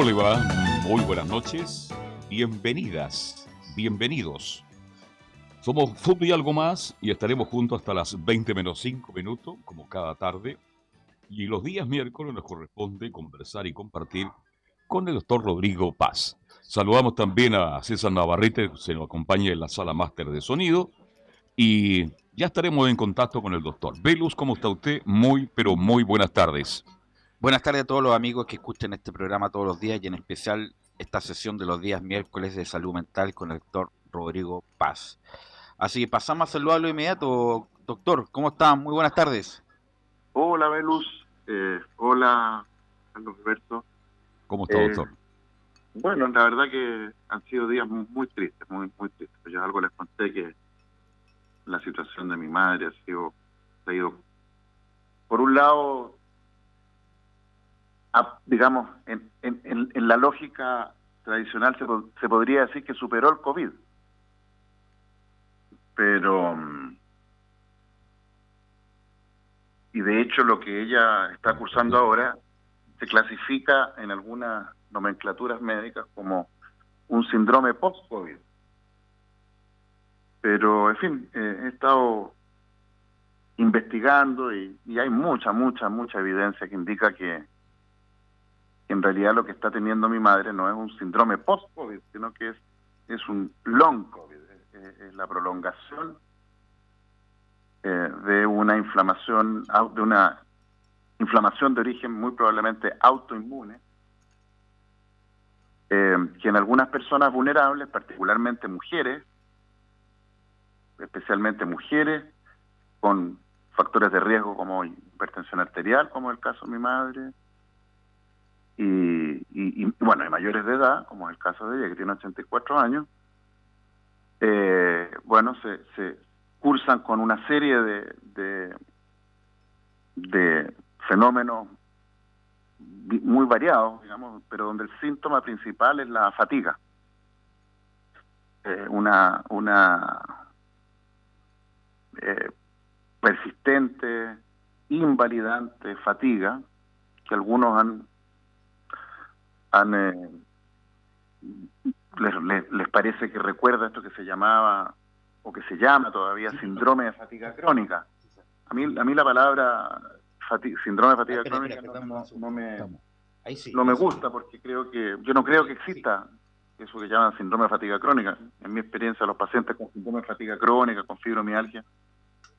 ¿Cómo le va? Muy buenas noches. Bienvenidas, bienvenidos. Somos Fútbol y algo más y estaremos juntos hasta las 20 menos 5 minutos, como cada tarde. Y los días miércoles nos corresponde conversar y compartir con el doctor Rodrigo Paz. Saludamos también a César Navarrete, que se nos acompaña en la sala máster de sonido. Y ya estaremos en contacto con el doctor. Velus, ¿cómo está usted? Muy, pero muy buenas tardes. Buenas tardes a todos los amigos que escuchen este programa todos los días y en especial esta sesión de los días miércoles de salud mental con el doctor Rodrigo Paz. Así que pasamos a saludarlo inmediato. Doctor, ¿cómo está? Muy buenas tardes. Hola, Velus. Eh, hola, Carlos Alberto. ¿Cómo está, doctor? Eh, bueno, la verdad que han sido días muy, tristes, muy, muy tristes. Yo algo les conté que la situación de mi madre ha sido, ha ido, por un lado, digamos, en, en, en, la lógica tradicional se, se podría decir que superó el COVID. Pero, mm, y de hecho lo que ella está cursando ahora se clasifica en algunas nomenclaturas médicas como un síndrome post-COVID. Pero, en fin, eh, he estado investigando y, hay mucha, mucha, mucha evidencia que indica que en realidad lo que está teniendo mi madre no es un síndrome post-COVID, sino que es, es un long COVID, es, la prolongación eh, de una inflamación, de una inflamación de origen muy probablemente autoinmune, eh, que en algunas personas vulnerables, particularmente mujeres, especialmente mujeres con factores de riesgo como hipertensión arterial, como el caso de mi madre, y, bueno, hay mayores de edad, como el caso de ella, que tiene 84 años, eh, bueno, se, se cursan con una serie de, de, de fenómenos muy variados, digamos, pero donde el síntoma principal es la fatiga. Eh, una una eh, persistente, invalidante fatiga que algunos han, han eh, les, les, parece que recuerda esto que se llamaba o que se llama todavía síndrome de fatiga crónica. A mí, a mí la palabra síndrome de fatiga crónica no, me, no me gusta porque creo que yo no creo que exista eso que llaman síndrome de fatiga crónica. En mi experiencia, los pacientes con síndrome de fatiga crónica, con fibromialgia,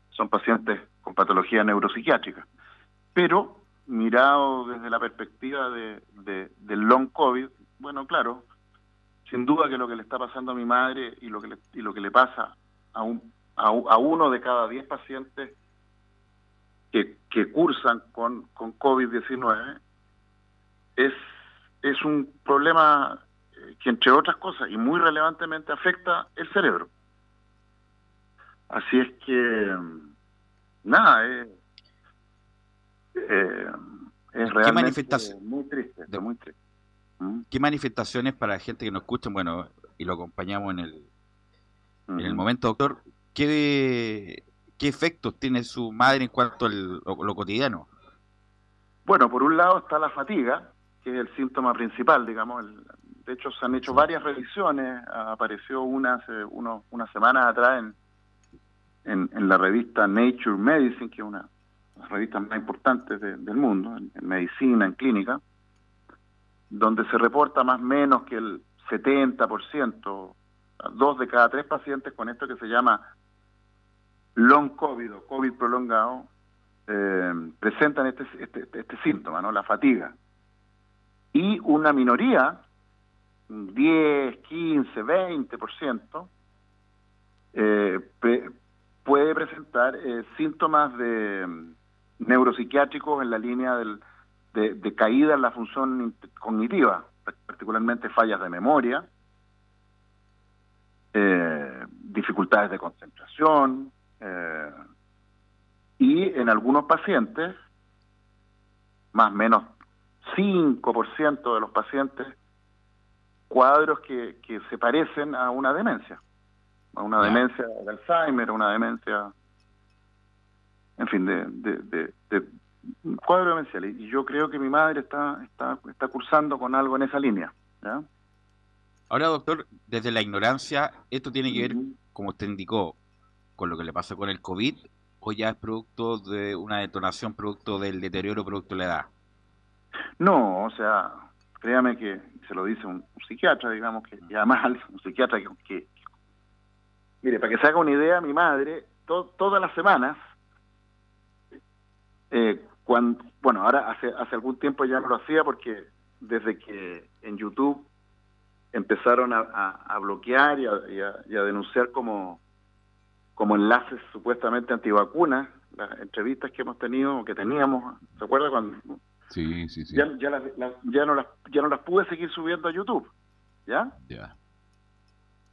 son pacientes con patología neuropsiquiátrica. Pero mirado desde la perspectiva de, del long COVID, bueno, claro, sin duda que lo que le está pasando a mi madre y lo que le, y lo que le pasa a, un, a, uno de cada diez pacientes que, cursan con, con COVID-19 es, es un problema eh, que, entre otras cosas, y muy relevantemente, afecta el cerebro. Así es que, nada, eh, eh, es realmente muy triste, muy triste. ¿Mm? ¿Qué manifestaciones para la gente que nos escucha? Bueno, y lo acompañamos en el, en el momento, doctor. ¿Qué, ¿Qué efectos tiene su madre en cuanto a lo, cotidiano? Bueno, por un lado está la fatiga, que es el síntoma principal, digamos. de hecho, se han hecho varias revisiones. Apareció una hace unos, unas semanas atrás en, en, la revista Nature Medicine, que es una de las revistas más importantes del mundo, en, medicina, en clínica, donde se reporta más o menos que el 70%, dos de cada tres pacientes con esto que se llama long COVID o COVID prolongado, eh, presentan este, este, este síntoma, ¿no? la fatiga y una minoría, 10, 15, 20%, eh, puede presentar eh, síntomas de neuropsiquiátricos en la línea del, de, caída en la función cognitiva, particularmente fallas de memoria, eh, dificultades de concentración eh, y en algunos pacientes, más o menos 5% de los pacientes, cuadros que, que se parecen a una demencia a una demencia de Alzheimer, a una demencia, en fin, de, de, de, cuadro demencial. Y yo creo que mi madre está, está, está cursando con algo en esa línea. Ahora, doctor, desde la ignorancia, ¿esto tiene que ver, como usted indicó, con lo que le pasó con el COVID o ya es producto de una detonación, producto del deterioro, producto de la edad? No, o sea, créame que se lo dice un, psiquiatra, digamos, que y además un psiquiatra que, Mire, para que se haga una idea, mi madre, todas las semanas, eh, cuando, bueno, ahora hace, hace algún tiempo ya no lo hacía porque desde que en YouTube empezaron a, bloquear y a, denunciar como, como enlaces supuestamente antivacunas las entrevistas que hemos tenido, o que teníamos, ¿se acuerda cuando? Sí, sí, sí. Ya, ya, ya, no las, ya no las pude seguir subiendo a YouTube, ¿ya? Ya.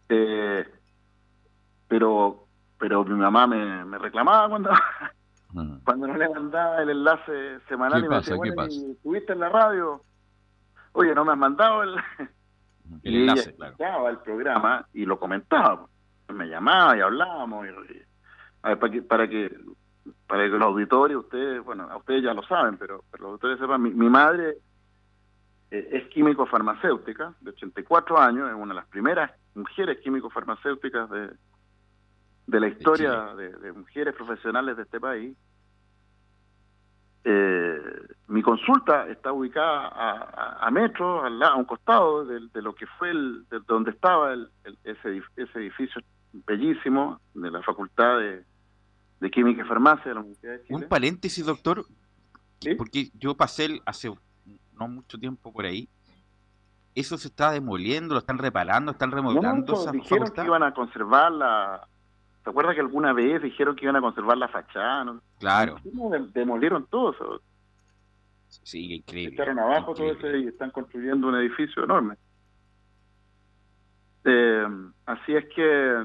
Eh, pero pero mi mamá me, me reclamaba cuando mm. cuando no le mandaba el enlace semanal y me decía, bueno, ¿estuviste en la radio? Oye, no me has mandado el, el enlace, claro. el programa y lo comentaba. Me llamaba y hablábamos. Y, a ver, para que, para que para que los auditores, ustedes, bueno, a ustedes ya lo saben, pero, pero los auditores sepan, mi, mi madre eh, es químico farmacéutica, de 84 años, es una de las primeras mujeres químico farmacéuticas de, de la historia de, mujeres profesionales de este país. Eh, mi consulta está ubicada a, a, metro, a, un costado de, lo que fue el, de donde estaba el, ese, ese edificio bellísimo de la Facultad de, Química y Farmacia de la Universidad de Chile. Un paréntesis, doctor, porque yo pasé hace no mucho tiempo por ahí. Eso se está demoliendo, lo están reparando, están remodelando. No, dijeron que iban a conservar la, ¿Se acuerda que alguna vez dijeron que iban a conservar la fachada? Claro. Demolieron todo eso. Sí, increíble. Echaron abajo todo eso y están construyendo un edificio enorme. Eh, así es que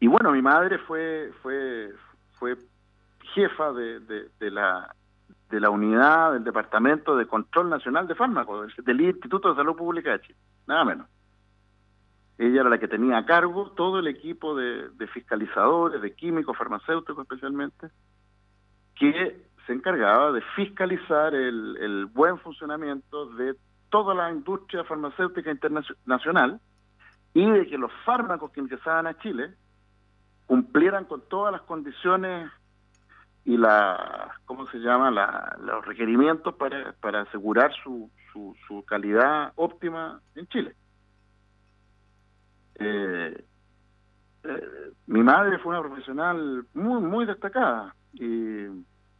y bueno mi madre fue fue fue jefa de, de, la de la unidad del departamento de control nacional de fármacos del Instituto de Salud Pública de Chile nada menos ella era la que tenía a cargo todo el equipo de, fiscalizadores, de químicos, farmacéuticos especialmente, que se encargaba de fiscalizar el, buen funcionamiento de toda la industria farmacéutica internacional y de que los fármacos que ingresaban a Chile cumplieran con todas las condiciones y la cómo se llama los requerimientos para, para asegurar su, su calidad óptima en Chile eh, eh, mi madre fue una profesional muy, muy destacada. Y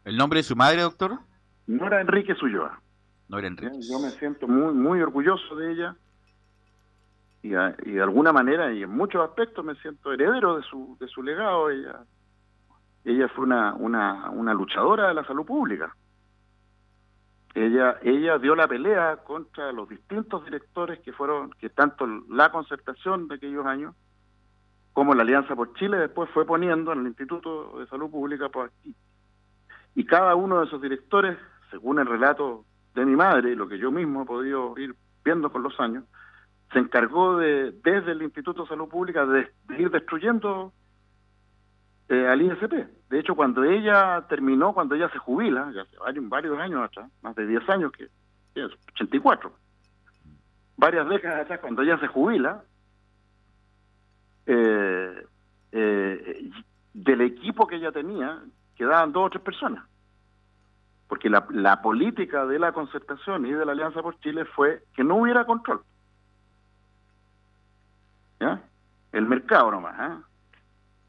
¿El nombre de su madre, doctor? No era Enrique Suyoa. No era Enrique. Yo me siento muy, muy orgulloso de ella y, de alguna manera y en muchos aspectos me siento heredero de su, de su legado. Ella, ella fue una, una, una luchadora de la salud pública ella ella dio la pelea contra los distintos directores que fueron que tanto la concertación de aquellos años como la Alianza por Chile después fue poniendo en el Instituto de Salud Pública por aquí. Y cada uno de esos directores según el relato de mi madre y lo que yo mismo he podido ir viendo con los años se encargó de desde el Instituto de Salud Pública de ir destruyendo eh, al ISP. De hecho, cuando ella terminó, cuando ella se jubila, ya hace varios, varios años atrás, más de 10 años, que es 84, varias décadas atrás, cuando ella se jubila, eh, eh, del equipo que ella tenía, quedaban dos o tres personas. Porque la, política de la concertación y de la Alianza por Chile fue que no hubiera control. ¿Ya? El mercado nomás, ¿eh?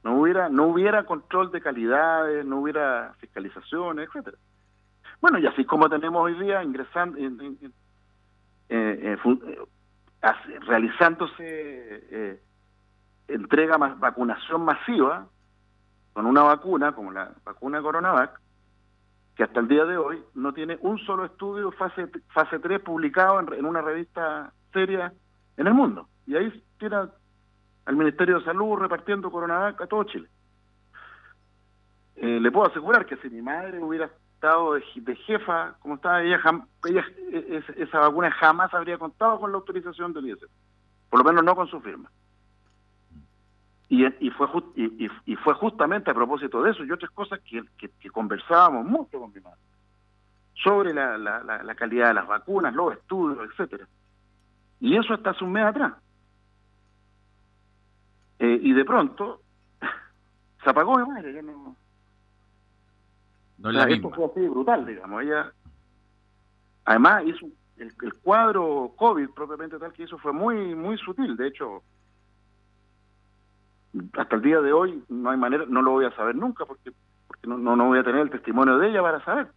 No hubiera no hubiera control de calidades, no hubiera fiscalizaciones, etcétera. Bueno, y así como tenemos hoy día ingresando, en, eh, eh, realizándose entrega más vacunación masiva con una vacuna como la vacuna Coronavac, que hasta el día de hoy no tiene un solo estudio fase fase 3 publicado en, una revista seria en el mundo. Y ahí tiene al Ministerio de Salud repartiendo Coronavac a todo Chile. Eh, le puedo asegurar que si mi madre hubiera estado de, jefa, como estaba ella, ella esa vacuna jamás habría contado con la autorización del ISF, por lo menos no con su firma. Y, y fue y, fue justamente a propósito de eso y otras cosas que, conversábamos mucho con mi madre sobre la, la, calidad de las vacunas, los estudios, etcétera. Y eso hasta hace un mes atrás. Eh, y de pronto se apagó mi madre, ya no, no es la Esto fue así brutal, digamos. Ella, además, hizo el, el, cuadro COVID propiamente tal que hizo fue muy, muy sutil. De hecho, hasta el día de hoy no hay manera, no lo voy a saber nunca porque, porque no, no, voy a tener el testimonio de ella para saber.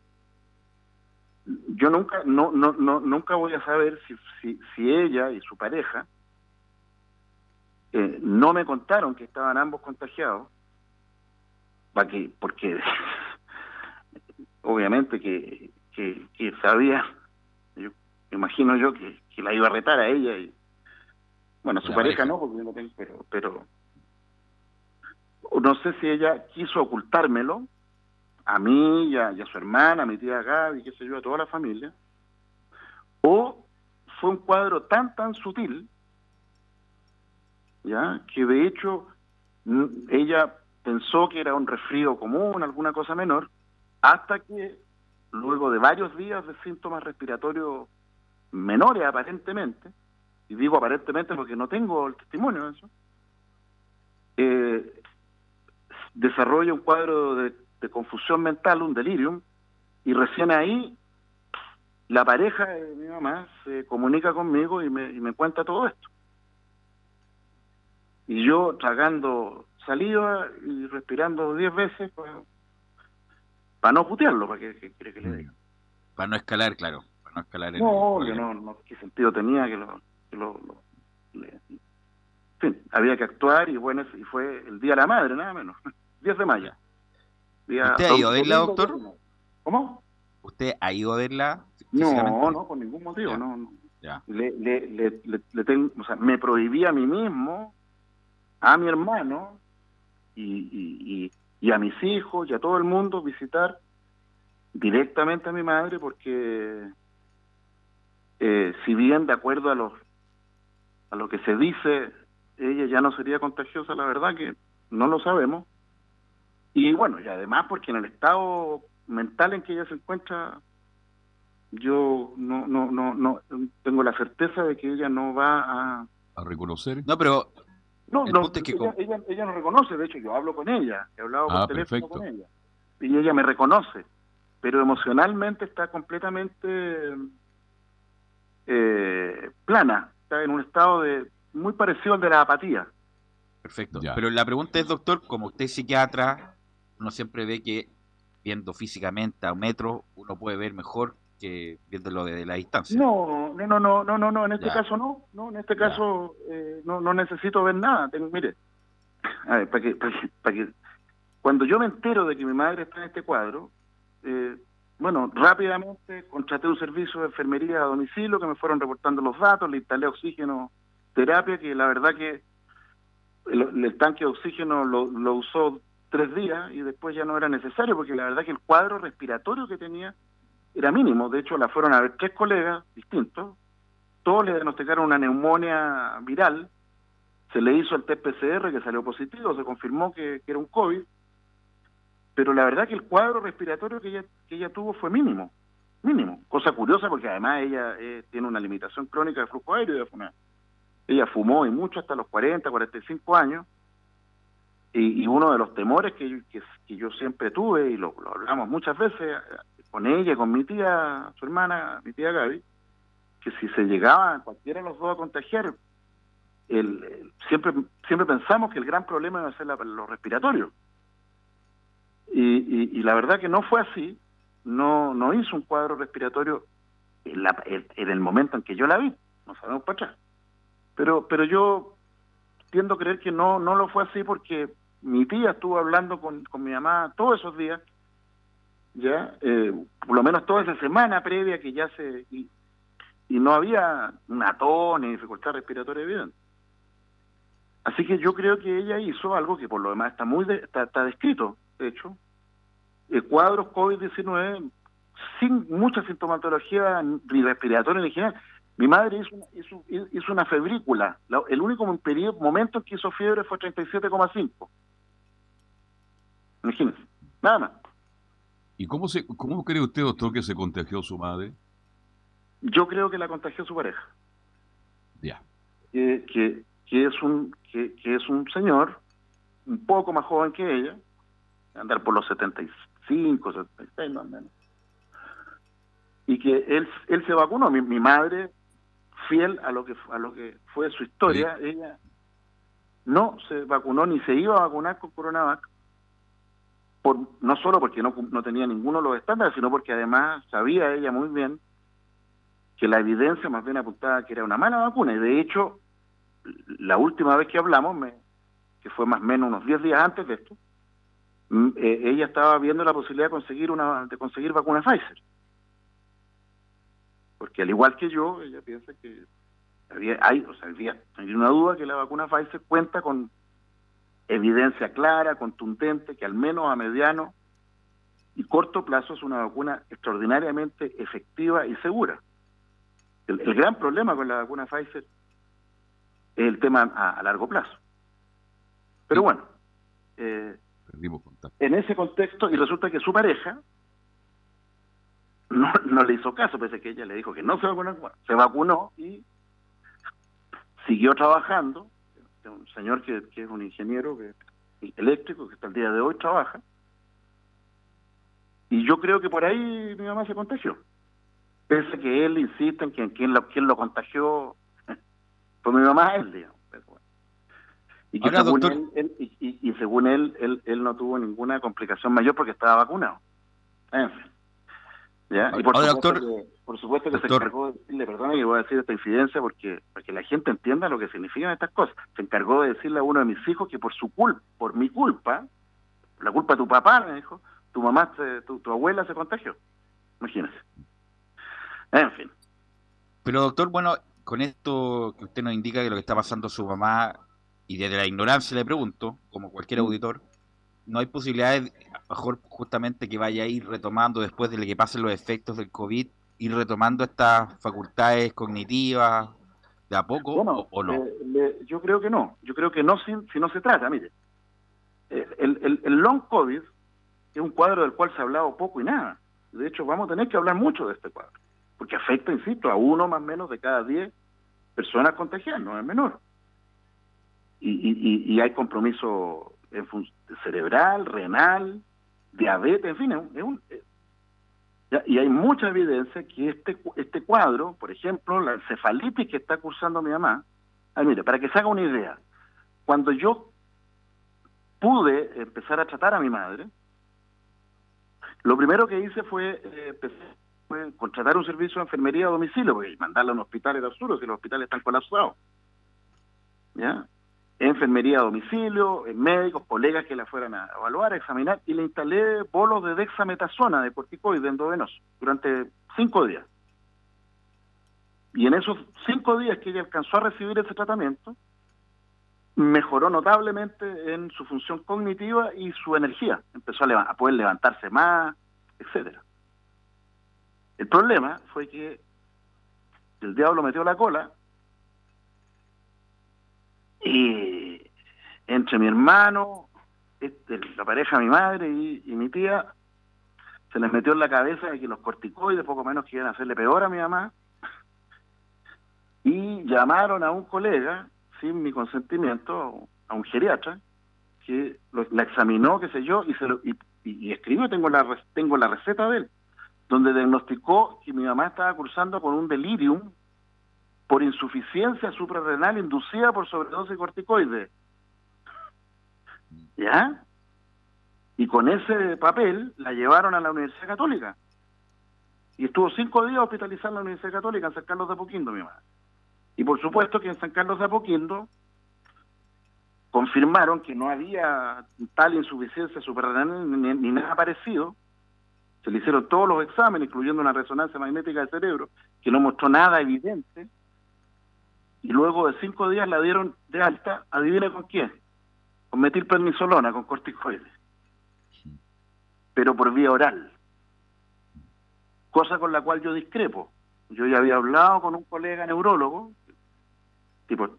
Yo nunca, no, no, no, nunca voy a saber si, si, si ella y su pareja eh, no me contaron que estaban ambos contagiados, que, porque obviamente que, que, sabía, yo imagino yo que, la iba a retar a ella y bueno, su pareja, no, porque no tengo, pero, pero no sé si ella quiso ocultármelo a mí y a, su hermana, a mi tía Gaby, qué sé yo, a toda la familia, o fue un cuadro tan, tan sutil, ya, que de hecho ella pensó que era un resfrío común, alguna cosa menor, hasta que luego de varios días de síntomas respiratorios menores aparentemente, y digo aparentemente porque no tengo el testimonio de eso, eh, desarrolla un cuadro de, confusión mental, un delirium, y recién ahí la pareja de mi mamá se comunica conmigo y me, y me cuenta todo esto. Y yo tragando saliva y respirando diez veces, pues, para no putearlo, para que, quiere que le mm. diga. Para no escalar, claro. Para no escalar no, no, no, qué sentido tenía que lo... en fin, había que actuar y bueno, y fue el Día de la Madre, nada menos. 10 de mayo. ¿Usted ha ido a verla, doctor? ¿Cómo? ¿Usted ha ido a verla? No, no, por ningún motivo, no. no. Le, le, le, le, tengo, o sea, me prohibí a mí mismo, a mi hermano y, y, y a mis hijos y a todo el mundo visitar directamente a mi madre porque eh, si bien de acuerdo a los a lo que se dice ella ya no sería contagiosa la verdad que no lo sabemos. Y bueno y además porque en el estado mental en que ella se encuentra yo no no no no tengo la certeza de que ella no va a a reconocer. No pero no, no ella, ella, no reconoce, de hecho yo hablo con ella, he hablado por ah, teléfono con ella, y ella me reconoce, pero emocionalmente está completamente eh, plana, está en un estado de muy parecido al de la apatía. Perfecto, pero la pregunta es, doctor, como usted es psiquiatra, uno siempre ve que viendo físicamente a un metro, uno puede ver mejor que viéndolo desde la distancia. No, no, no, no, no, no, no en este caso no, no, en este caso eh, no, no necesito ver nada. Tengo, mire, a ver, para que, para que, cuando yo me entero de que mi madre está en este cuadro, eh, bueno, rápidamente contraté un servicio de enfermería a domicilio que me fueron reportando los datos, le instalé oxígeno terapia, que la verdad que el, tanque de oxígeno lo, lo usó tres días y después ya no era necesario, porque la verdad que el cuadro respiratorio que tenía era mínimo. De hecho, la fueron a ver tres colegas distintos. Todos le diagnosticaron una neumonía viral. Se le hizo el test que salió positivo, se confirmó que, era un COVID. Pero la verdad que el cuadro respiratorio que ella, que ella tuvo fue mínimo. Mínimo. Cosa curiosa porque además ella eh, tiene una limitación crónica de flujo aéreo. Ella fumó y mucho hasta los 40, 45 años. Y, uno de los temores que, que, yo siempre tuve, y lo hablamos muchas veces con ella, con mi tía, su hermana, mi tía Gaby, que si se llegaba cualquiera de los dos a contagiar, siempre siempre pensamos que el gran problema iba a ser los respiratorios. Y, y, la verdad que no fue así, no no hizo un cuadro respiratorio en, el momento en que yo la vi, no sabemos para atrás. Pero, pero yo tiendo a creer que no, no lo fue así porque mi tía estuvo hablando con, con mi mamá todos esos días, ya, eh, por lo menos toda esa semana previa que ya se... Y, no había ni dificultad respiratoria evidente. Así que yo creo que ella hizo algo que por lo demás está muy está, descrito, de hecho, el cuadros COVID-19 sin mucha sintomatología ni respiratoria ni general. Mi madre hizo, hizo, una febrícula. el único periodo, momento en que hizo fiebre fue 37,5. Imagínense, nada más. ¿Y cómo, se, cómo cree usted, doctor, que se contagió su madre? Yo creo que la contagió su pareja. Ya. Que, que, es un, que, que es un señor un poco más joven que ella, andar por los 75, 76 más o menos. Y que él, él se vacunó. Mi, mi madre fiel a lo que a lo que fue su historia, ella no se vacunó ni se iba a vacunar con Coronavac, por, no solo porque no, no tenía ninguno de los estándares, sino porque además sabía ella muy bien que la evidencia más bien apuntaba que era una mala vacuna. Y de hecho, la última vez que hablamos, me, que fue más o menos unos 10 días antes de esto, eh, ella estaba viendo la posibilidad de conseguir una de conseguir vacuna Pfizer porque al igual que yo, ella piensa que había, hay, o sea, había, una duda que la vacuna Pfizer cuenta con evidencia clara, contundente, que al menos a mediano y corto plazo es una vacuna extraordinariamente efectiva y segura. El, gran problema con la vacuna Pfizer es el tema a, largo plazo. Pero bueno, eh, en ese contexto, y resulta que su pareja, no, no le hizo caso, pese a que ella le dijo que no se vacunó, se vacunó y siguió trabajando. Un señor que, es un ingeniero que, eléctrico que hasta el día de hoy trabaja. Y yo creo que por ahí mi mamá se contagió. Pese a que él insiste en que quien lo, quien lo contagió fue mi mamá, él, digamos. Y, que según él, y, según él, él, él no tuvo ninguna complicación mayor porque estaba vacunado. En fin. Y por, supuesto que, por supuesto que se encargó de decirle, perdona que voy a decir esta incidencia porque, para que la gente entienda lo que significan estas cosas. Se encargó de decirle a uno de mis hijos que por su culpa, por mi culpa, la culpa de tu papá, me dijo, tu mamá, tu, abuela se contagió. Imagínese. En fin. Pero doctor, bueno, con esto que usted nos indica que lo que está pasando su mamá, y desde la ignorancia le pregunto, como cualquier mm. auditor, no hay posibilidades, mejor justamente que vaya a ir retomando después de que pasen los efectos del COVID, ir retomando estas facultades cognitivas de a poco o, no? Eh, yo creo que no, yo creo que no si, si no se trata, mire, eh, el, el, long COVID es un cuadro del cual se ha hablado poco y nada. De hecho, vamos a tener que hablar mucho de este cuadro, porque afecta, insisto, a uno más o menos de cada diez personas contagiadas, no es menor. Y, y, y hay compromiso cerebral, renal, diabetes, en fin, es un, y hay mucha evidencia que este, este cuadro, por ejemplo, la encefalitis que está cursando mi mamá, ay, mire, para que se haga una idea, cuando yo pude empezar a tratar a mi madre, lo primero que hice fue, eh, contratar un servicio de enfermería a domicilio, porque mandarla a un hospital era absurdo, si los hospitales están colapsados. ¿Ya? Enfermería a domicilio, médicos, colegas que la fueran a evaluar, a examinar, y le instalé bolos de dexametasona, de corticoide endovenoso, durante cinco días. Y en esos cinco días que ella alcanzó a recibir ese tratamiento, mejoró notablemente en su función cognitiva y su energía. Empezó a, a poder levantarse más, etcétera. El problema fue que el diablo metió la cola y entre mi hermano, este, la pareja mi madre y, mi tía, se les metió en la cabeza de que los corticoides poco menos que iban a hacerle peor a mi mamá. Y llamaron a un colega, sin mi consentimiento, a un geriatra, que la examinó, qué sé yo, y, se lo, y, escribió, tengo la, tengo la receta de él, donde diagnosticó que mi mamá estaba cursando con un delirium por insuficiencia suprarrenal inducida por sobredosis corticoide. ¿Ya? Y con ese papel la llevaron a la Universidad Católica. Y estuvo cinco días hospitalizada en la Universidad Católica en San Carlos de Apoquindo, mi madre. Y por supuesto que en San Carlos de Apoquindo confirmaron que no había tal insuficiencia suprarrenal ni, nada parecido. Se le hicieron todos los exámenes, incluyendo una resonancia magnética del cerebro, que no mostró nada evidente. Y luego de cinco días la dieron de alta, adivine con quién, con metilprednisolona, con corticoides, pero por vía oral. Cosa con la cual yo discrepo. Yo ya había hablado con un colega neurólogo, tipo,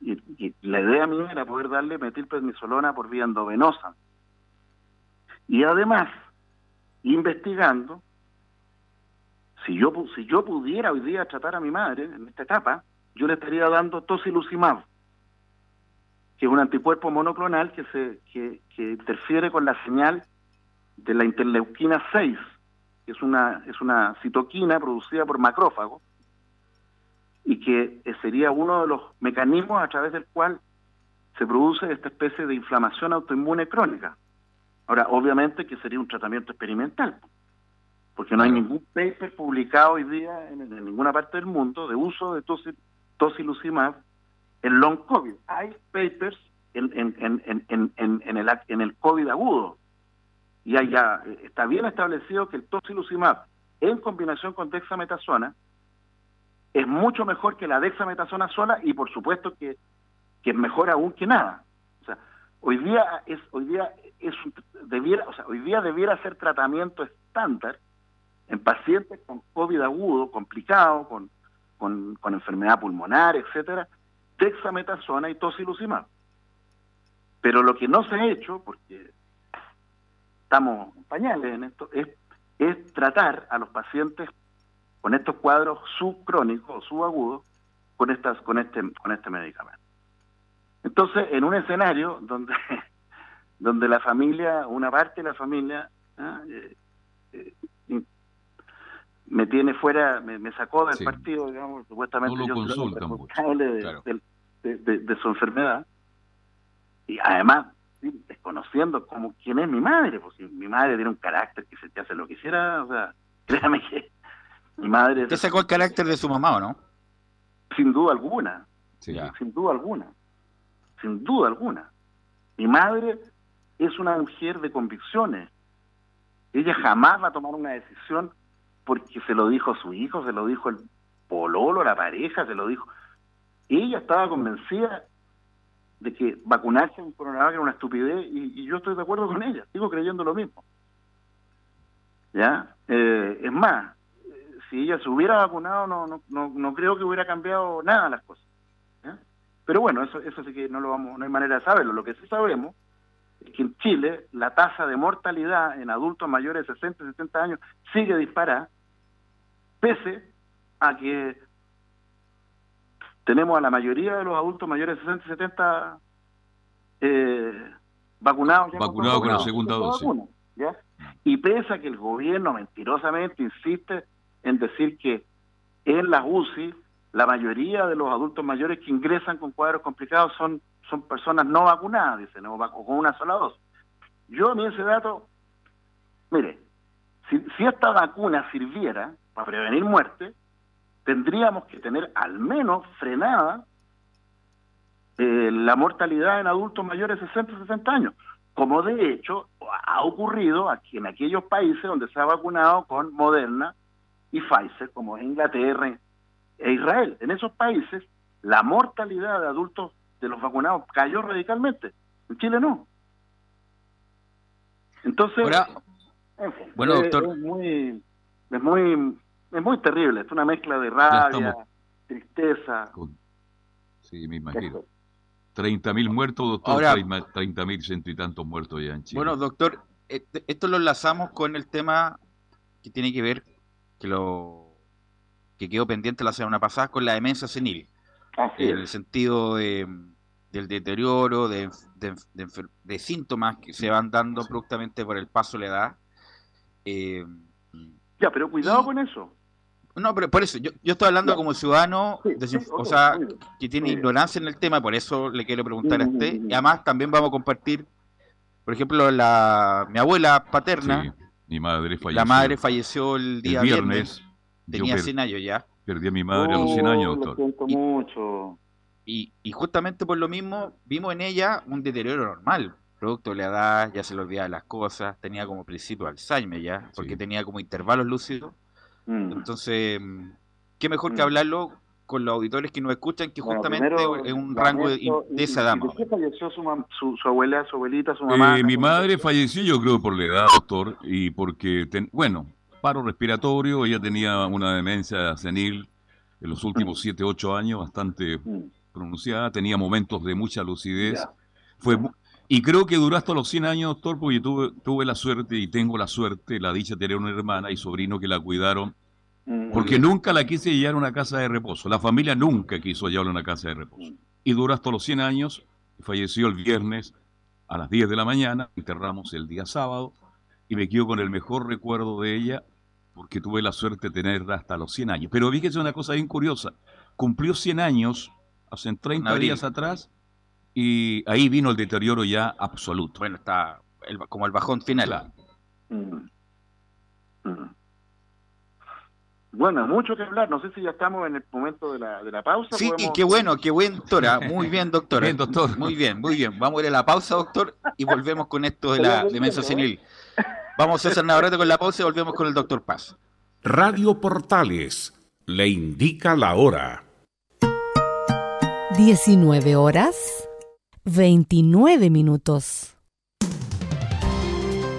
y, la idea mía era poder darle metilprednisolona por vía endovenosa. Y además, investigando, si yo, si yo pudiera hoy día tratar a mi madre en esta etapa, yo le estaría dando tocilizumab, que es un anticuerpo monoclonal que, se, que, que interfiere con la señal de la interleuquina 6, que es una, es una citoquina producida por macrófagos, y que sería uno de los mecanismos a través del cual se produce esta especie de inflamación autoinmune crónica. Ahora, obviamente que sería un tratamiento experimental, porque no hay ningún paper publicado hoy día en, ninguna parte del mundo de uso de tocilizumab en long COVID. Hay papers en, en, el, en el COVID agudo, y ya está bien establecido que el tocilizumab en combinación con dexametasona es mucho mejor que la dexametasona sola y por supuesto que, es mejor aún que nada. O sea, hoy día es hoy día es debiera, o sea, hoy día debiera ser tratamiento estándar en pacientes con COVID agudo, complicado, con, con, enfermedad pulmonar, etcétera, dexametasona y tocilizumab. Pero lo que no se ha hecho, porque estamos pañales en esto, es, es tratar a los pacientes con estos cuadros subcrónicos o subagudos con estas con este con este medicamento. Entonces, en un escenario donde donde la familia, una parte de la familia ¿ah? eh, eh, me tiene fuera, me, sacó del partido, digamos, supuestamente yo soy responsable de, de, su enfermedad. Y además, desconociendo como quién es mi madre, porque mi madre tiene un carácter que se te hace lo que quisiera, o sea, créame que mi madre... ¿Qué sacó el carácter de su mamá o no? Sin duda alguna. Sin duda alguna. Sin duda alguna. Mi madre es una mujer de convicciones. Ella jamás va a tomar una decisión porque se lo dijo su hijo, se lo dijo el pololo, la pareja, se lo dijo. Ella estaba convencida de que vacunarse en coronavirus era una estupidez y, yo estoy de acuerdo con ella, sigo creyendo lo mismo. ¿Ya? Eh, es más, si ella se hubiera vacunado, no, no, no, no creo que hubiera cambiado nada las cosas. Pero bueno, eso, eso sí que no lo vamos, no hay manera de saberlo. Lo que sí sabemos es que en Chile la tasa de mortalidad en adultos mayores de 60 y 70 años sigue disparada, pese a que tenemos a la mayoría de los adultos mayores de 60 y 70 eh, vacunados. Vacunados con, la segunda dosis. Y pese a que el gobierno mentirosamente insiste en decir que en las UCI la mayoría de los adultos mayores que ingresan con cuadros complicados son, son personas no vacunadas, dicen, o con una sola dosis. Yo a mí ese dato, mire, si, si esta vacuna sirviera para prevenir muerte, tendríamos que tener al menos frenada eh, la mortalidad en adultos mayores de 60 60 años, como de hecho ha ocurrido aquí en aquellos países donde se ha vacunado con Moderna, y Pfizer, como es Inglaterra e Israel. En esos países, la mortalidad de adultos de los vacunados cayó radicalmente. En Chile no. Entonces, bueno, doctor. Es, muy, es muy, es muy terrible. Es una mezcla de rabia, tristeza. Sí, me imagino. 30.000 muertos, doctor. 30.000 ciento y tantos muertos ya en Chile. Bueno, doctor, eh, esto lo enlazamos con el tema que tiene que ver que lo que quedó pendiente la semana pasada con la demencia senil. en el sentido de, del deterioro, de, de, síntomas que se van dando abruptamente por el paso de la edad. Eh, ya, pero cuidado con eso. No, pero por eso, yo, yo estoy hablando como ciudadano, o sea, que tiene ignorancia en el tema, por eso le quiero preguntar a usted. Y además también vamos a compartir, por ejemplo, la mi abuela paterna, mi madre falleció. La madre falleció el día viernes. Tenía 100 años ya. Perdí a mi madre a los 100 años, doctor. Lo siento mucho. y, y, justamente por lo mismo vimos en ella un deterioro normal, producto de la edad, ya se le olvidaba las cosas, tenía como principio Alzheimer ya, porque tenía como intervalos lúcidos. Mm. Entonces, qué mejor que mm. hablarlo con los auditores que nos escuchan, que justamente es un rango de, esa dama. ¿Por qué falleció su, su, abuela, su abuelita, su mamá? Eh, mi madre falleció, yo creo, por la edad, doctor, y porque, bueno, paro respiratorio, ella tenía una demencia senil en los últimos 7, mm. 8 años, bastante pronunciada, tenía momentos de mucha lucidez. Fue y creo que duró hasta los 100 años, doctor, porque tuve, tuve la suerte y tengo la suerte, la dicha de tener una hermana y sobrino que la cuidaron Mm. Porque nunca la quise llevar a una casa de reposo. La familia nunca quiso llevarla a una casa de reposo. Y duró hasta los 100 años. Falleció el viernes a las 10 de la mañana. Enterramos el día sábado. Y me quedo con el mejor recuerdo de ella porque tuve la suerte de tenerla hasta los 100 años. Pero fíjese una cosa bien curiosa. Cumplió 100 años hace 30 días atrás y ahí vino el deterioro ya absoluto. Bueno, está como el bajón final. Mm. Mm. Bueno, mucho que hablar. No sé si ya estamos en el momento de la, de la pausa. Sí, y qué bueno, qué buen, doctora. Muy bien, doctora. Bien, doctor. Muy bien, muy bien. Vamos a ir a la pausa, doctor, y volvemos con esto de la demencia senil. Vamos a hacer Navarrete con la pausa y volvemos con el doctor Paz. Radio Portales le indica la hora. 19 horas 29 minutos.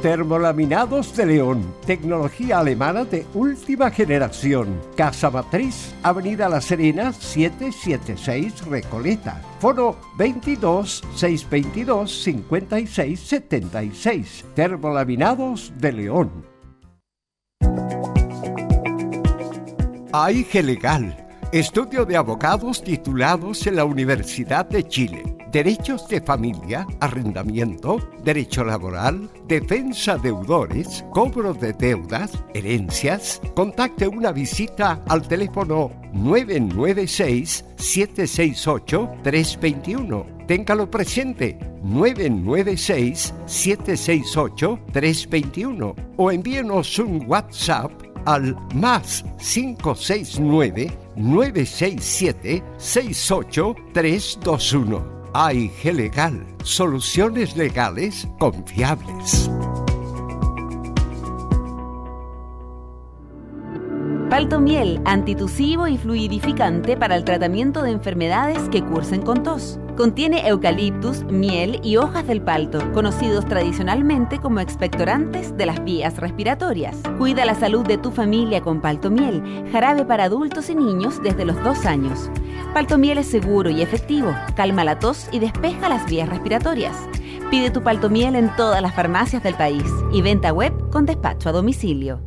Termolaminados de León, tecnología alemana de última generación. Casa Matriz, Avenida La Serena, 776 Recoleta. Foro 22 622 56 76. Termolaminados de León. AIG Legal, estudio de abogados titulados en la Universidad de Chile derechos de familia, arrendamiento, derecho laboral, defensa deudores, cobro de deudas, herencias. Contacte una visita al teléfono 996-768-321. Téngalo presente, 996-768-321. O envíenos un WhatsApp al más 569 967 68321 AIG Legal, soluciones legales confiables. Palto miel, antitusivo y fluidificante para el tratamiento de enfermedades que cursen con tos. Contiene eucaliptus, miel y hojas del palto, conocidos tradicionalmente como expectorantes de las vías respiratorias. Cuida la salud de tu familia con palto miel, jarabe para adultos y niños desde los dos años. Paltomiel es seguro y efectivo, calma la tos y despeja las vías respiratorias. Pide tu paltomiel en todas las farmacias del país y venta web con despacho a domicilio.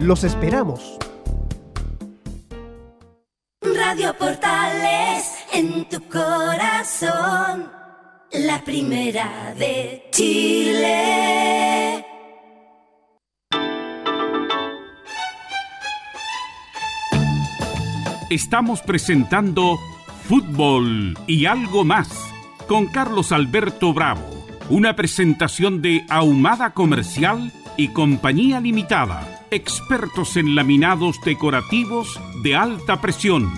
Los esperamos. Radio Portales en tu corazón, la primera de Chile. Estamos presentando Fútbol y algo más con Carlos Alberto Bravo, una presentación de Ahumada Comercial y Compañía Limitada expertos en laminados decorativos de alta presión.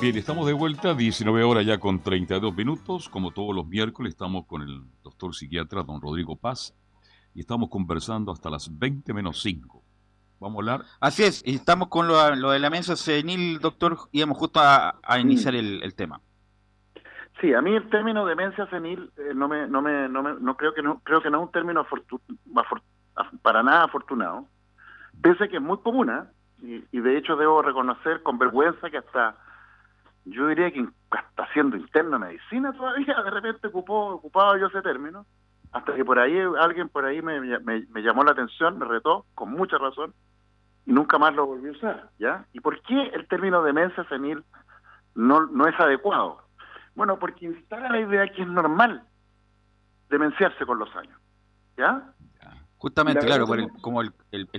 Bien, estamos de vuelta, 19 horas ya con 32 minutos. Como todos los miércoles, estamos con el doctor psiquiatra don Rodrigo Paz y estamos conversando hasta las 20 menos 5. Vamos a hablar. Así es, y estamos con lo, de la mesa senil, doctor, íbamos justo a, iniciar el, tema. Sí, a mí el término demencia senil eh, no me, no me, no me, no creo que no, creo que no es un término para nada afortunado, pese que es muy común, ¿eh? y, de hecho debo reconocer con vergüenza que hasta, yo diría que hasta siendo interno medicina todavía de repente ocupó, ocupaba yo ese término, hasta que por ahí alguien por ahí me, me, llamó la atención, me retó, con mucha razón, y nunca más lo volví a usar, ¿ya? ¿Y por qué el término demencia senil no, no es adecuado? Bueno, porque instala la idea que es normal demenciarse con los años. ¿Ya? Justamente, claro, como el,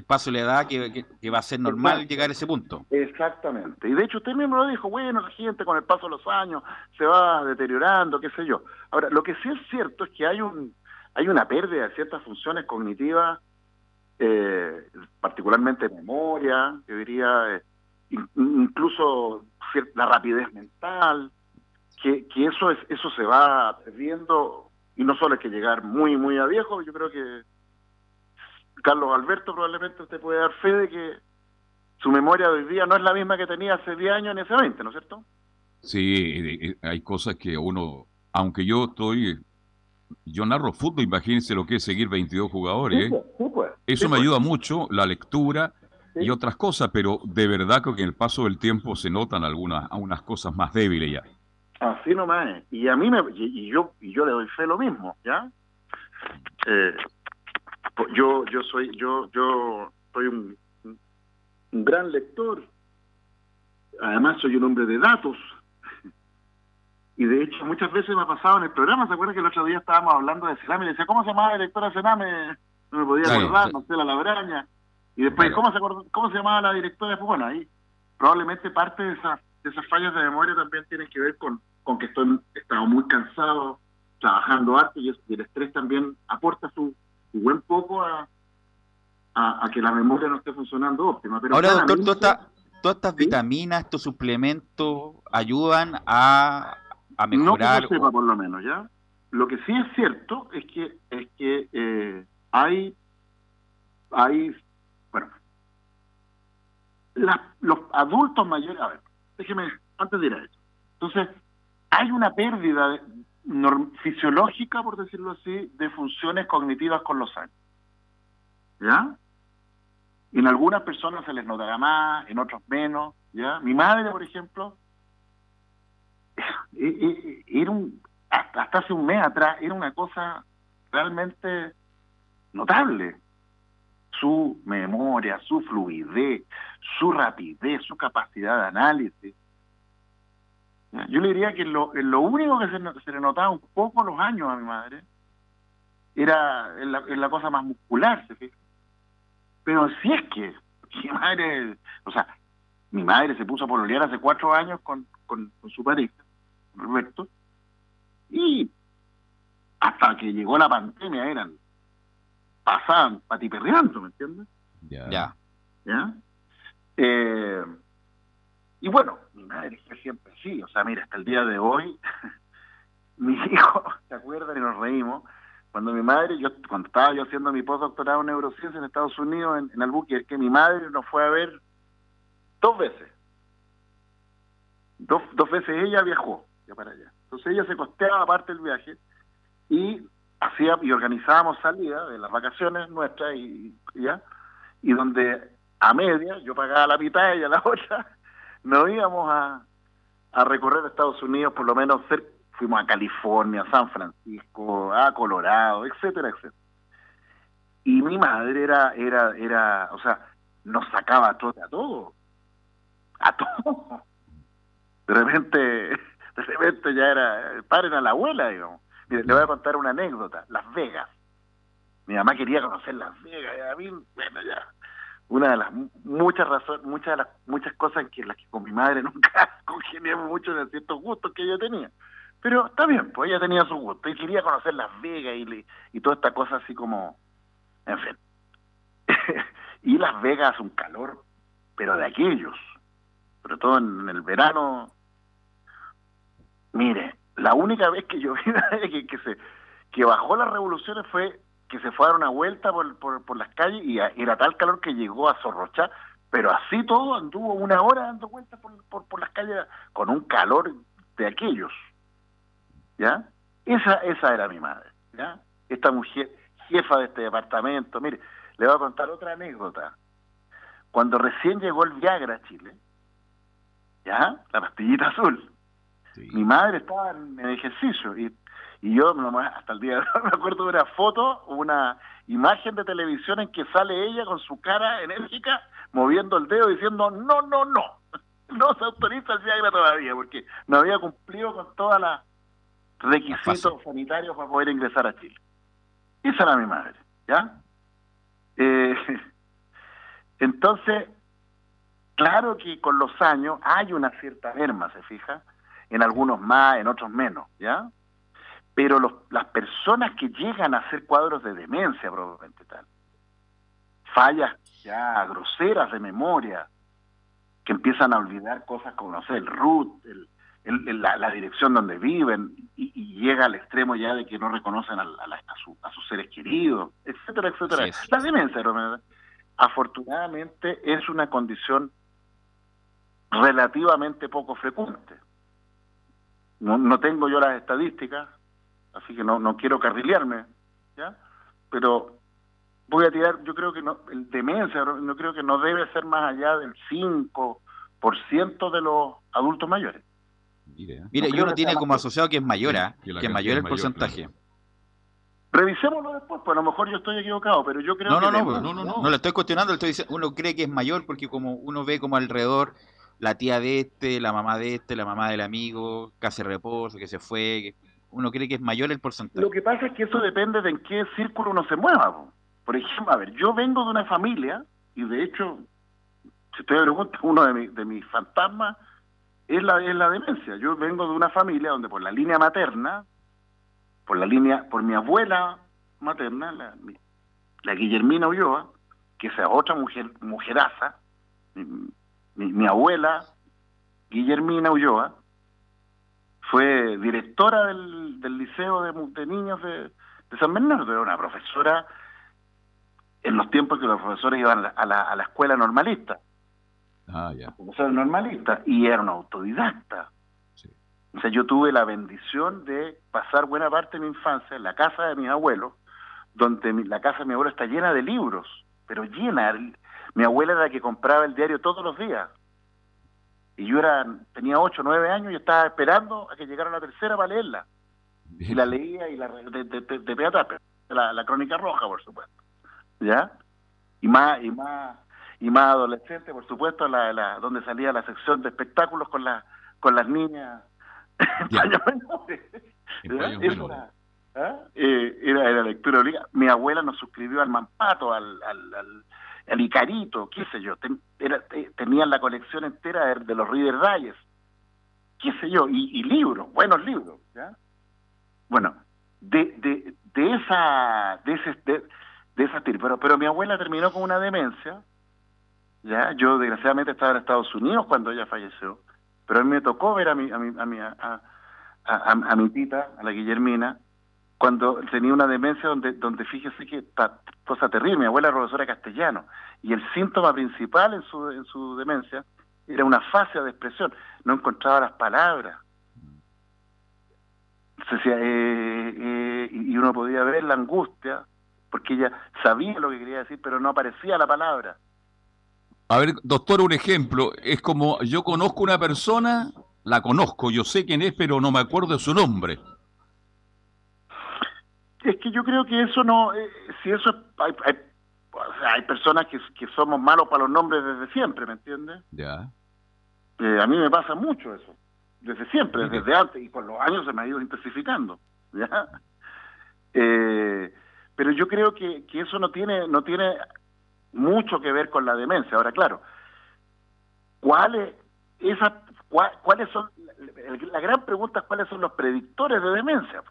paso le da que, que, va a ser normal llegar a ese punto. Exactamente. Y de hecho usted mismo lo dijo, bueno, la gente con el paso de los años se va deteriorando, qué sé yo. Ahora, lo que sí es cierto es que hay un hay una pérdida de ciertas funciones cognitivas, eh, particularmente memoria, yo diría, eh, incluso la rapidez mental, que, que eso es eso se va perdiendo y no solo hay que llegar muy muy a viejo yo creo que Carlos Alberto probablemente usted puede dar fe de que su memoria de hoy día no es la misma que tenía hace 10 años ni hace 20, ¿no es cierto? Sí, hay cosas que uno, aunque yo estoy, yo narro fútbol, imagínense lo que es seguir 22 jugadores. ¿eh? Pues, eso me pues. ayuda mucho, la lectura y otras cosas, pero de verdad que en el paso del tiempo se notan algunas, algunas cosas más débiles ya. Así nomás es. Y a mí me, y, yo y yo le doy fe lo mismo, ¿ya? Eh, yo yo soy yo yo soy un, un gran lector. Además soy un hombre de datos. Y de hecho muchas veces me ha pasado en el programa, ¿se acuerda que el otro día estábamos hablando de Sename y decía, ¿cómo se llamaba la directora Sename? No me podía acordar, no sé, la Labraña. Y después, ¿cómo, se ¿cómo se llamaba la directora? Pues bueno, ahí probablemente parte de esa esas fallas de memoria también tienen que ver con, con que estoy estado muy cansado, trabajando harto y, el estrés también aporta su, buen poco a, a, que la memoria no esté funcionando óptima. Pero Ahora, doctor, todas estas vitaminas, estos suplementos ayudan a, a mejorar. No que sepa, por lo menos, ¿ya? Lo que sí es cierto es que es que eh, hay hay bueno los adultos mayores a ver déjeme, antes de ir a eso. Entonces, hay una pérdida fisiológica, por decirlo así, de funciones cognitivas con los años. ¿Ya? En algunas personas se les notará más, en otros menos, ¿ya? Mi madre, por ejemplo, e-, e-, era un, hasta hace un mes atrás, era una cosa realmente notable su memoria, su fluidez, su rapidez, su capacidad de análisis. Yo le diría que lo, único que se, le notaba un poco los años a mi madre era en la, cosa más muscular, ¿se Pero si es que mi madre, o sea, mi madre se puso a pololear hace cuatro años con, con, con su pareja, Roberto, y hasta que llegó la pandemia eran pasaban patiperreando, ¿me entiendes? Ya. ¿Ya? Eh, y bueno, mi madre fue siempre sí, o sea, mira, hasta el día de hoy, mis hijos, ¿se acuerdan? Y nos reímos. Cuando mi madre, yo cuando estaba yo haciendo mi postdoctorado en neurociencia en Estados Unidos, en, en Albuquerque, mi madre nos fue a ver dos veces. Dos, dos veces ella viajó ya para allá. Entonces ella se costeaba aparte el viaje y hacía y organizábamos salida de las vacaciones nuestras y, ya y donde a media yo pagaba la mitad y a la otra nos íbamos a, a recorrer Estados Unidos por lo menos fuimos a California, a San Francisco, a Colorado, etcétera, etcétera. Y mi madre era, era, era, o sea, nos sacaba a todo, a todo, a todo. De repente, de repente ya era, paren a la abuela, digamos le voy a contar una anécdota. Las Vegas. Mi mamá quería conocer Las Vegas. Y a mí, bueno, ya. Una de las muchas razones, muchas de las muchas cosas en que las que con mi madre nunca congeniamos mucho de ciertos gustos que ella tenía. Pero está bien, pues ella tenía su gusto y quería conocer Las Vegas y, y toda esta cosa así como, en fin. y Las Vegas hace un calor, pero de aquellos, sobre todo en el verano. Mire, la única vez que yo vi que, se que bajó las revoluciones fue que se fue a dar una vuelta por, por, las calles y era tal calor que llegó a Zorrocha, pero así todo anduvo una hora dando vueltas por, por, las calles con un calor de aquellos. ¿Ya? Esa, esa era mi madre, ¿ya? Esta mujer, jefa de este departamento. Mire, le voy a contar otra anécdota. Cuando recién llegó el Viagra a Chile, ¿ya? La pastillita azul. Mi madre estaba en, ejercicio y, y yo hasta el día de hoy me acuerdo de una foto, una imagen de televisión en que sale ella con su cara enérgica moviendo el dedo diciendo no, no, no, no se autoriza el Viagra todavía porque no había cumplido con todas las requisitos sanitarios para poder ingresar a Chile. Esa era mi madre, ¿ya? Eh, entonces, claro que con los años hay una cierta merma, se fija, en algunos más, en otros menos, ¿ya? Pero los, las personas que llegan a hacer cuadros de demencia, probablemente tal, fallas ya groseras de memoria, que empiezan a olvidar cosas como, no sé, el root, la, dirección donde viven, y, llega al extremo ya de que no reconocen a, a, sus seres queridos, etcétera, etcétera. La demencia, afortunadamente, es una condición relativamente poco frecuente. No, no tengo yo las estadísticas, así que no, no quiero carrilearme, ¿ya? Pero voy a tirar, yo creo que no, el demencia, no creo que no debe ser más allá del 5% de los adultos mayores. Mire, Mire y uno tiene como asociado que es mayor, ¿ah? que, es mayor el porcentaje. Revisémoslo después, pues a lo mejor yo estoy equivocado, pero yo creo no, que... No, no, no, no, no, no, le estoy cuestionando, estoy diciendo, uno cree que es mayor porque como uno ve como alrededor la tía de este, la mamá de este, la mamá del amigo, hace reposo, que se fue, uno cree que es mayor el porcentaje. Lo que pasa es que eso depende de en qué círculo uno se mueva. Por ejemplo, a ver, yo vengo de una familia, y de hecho, si usted me pregunta, uno de, de mis fantasmas es la, demencia. Yo vengo de una familia donde por la línea materna, por la línea, por mi abuela materna, la, Guillermina Ulloa, que es otra mujer, mujeraza, mi, abuela, Guillermina Ulloa, fue directora del, del Liceo de, Niños de, San Bernardo, era una profesora en los tiempos que los profesores iban a la, a la, escuela normalista. Ah, ya. Profesora normalista, y era una autodidacta. O sea, yo tuve la bendición de pasar buena parte de mi infancia en la casa de mis abuelos, donde la casa de mi abuelo está llena de libros, pero llena. Mi abuela era la que compraba el diario todos los días. Y yo era, tenía 8 o 9 años y estaba esperando a que llegara la tercera para leerla. Y la leía y la de, de, de, la, la crónica roja, por supuesto. ¿Ya? Y más, y más, y más adolescente, por supuesto, la, la, donde salía la sección de espectáculos con la, con las niñas Era, ¿ah? eh, era, era, lectura obligada. Mi abuela nos suscribió al Mampato, al, al el Icarito, qué sé yo, tenían la colección entera de, los Reader Digest, qué sé yo, y, libros, buenos libros. Bueno, de, de, de esa, de ese, de, esa pero, pero mi abuela terminó con una demencia, ya, yo desgraciadamente estaba en Estados Unidos cuando ella falleció, pero a mí me tocó ver a mi, a mi, a mi, a, a mi tita, a la Guillermina, cuando tenía una demencia donde, donde fíjese que cosa terrible, mi abuela era profesora castellano, y el síntoma principal en su, en su demencia era una fase de expresión, no encontraba las palabras. Decía, eh, eh, y uno podía ver la angustia, porque ella sabía lo que quería decir, pero no aparecía la palabra. A ver, doctor, un ejemplo, es como yo conozco una persona, la conozco, yo sé quién es, pero no me acuerdo de su nombre es que yo creo que eso no, eh, si eso hay, hay, hay personas que, que, somos malos para los nombres desde siempre, ¿me entiendes? Ya. Eh, a mí me pasa mucho eso, desde siempre, desde antes, y con los años se me ha ido intensificando, ¿ya? Eh, pero yo creo que, que eso no tiene, no tiene mucho que ver con la demencia. Ahora, claro, ¿cuáles, esas, cuáles son, la gran pregunta es cuáles son los predictores de demencia?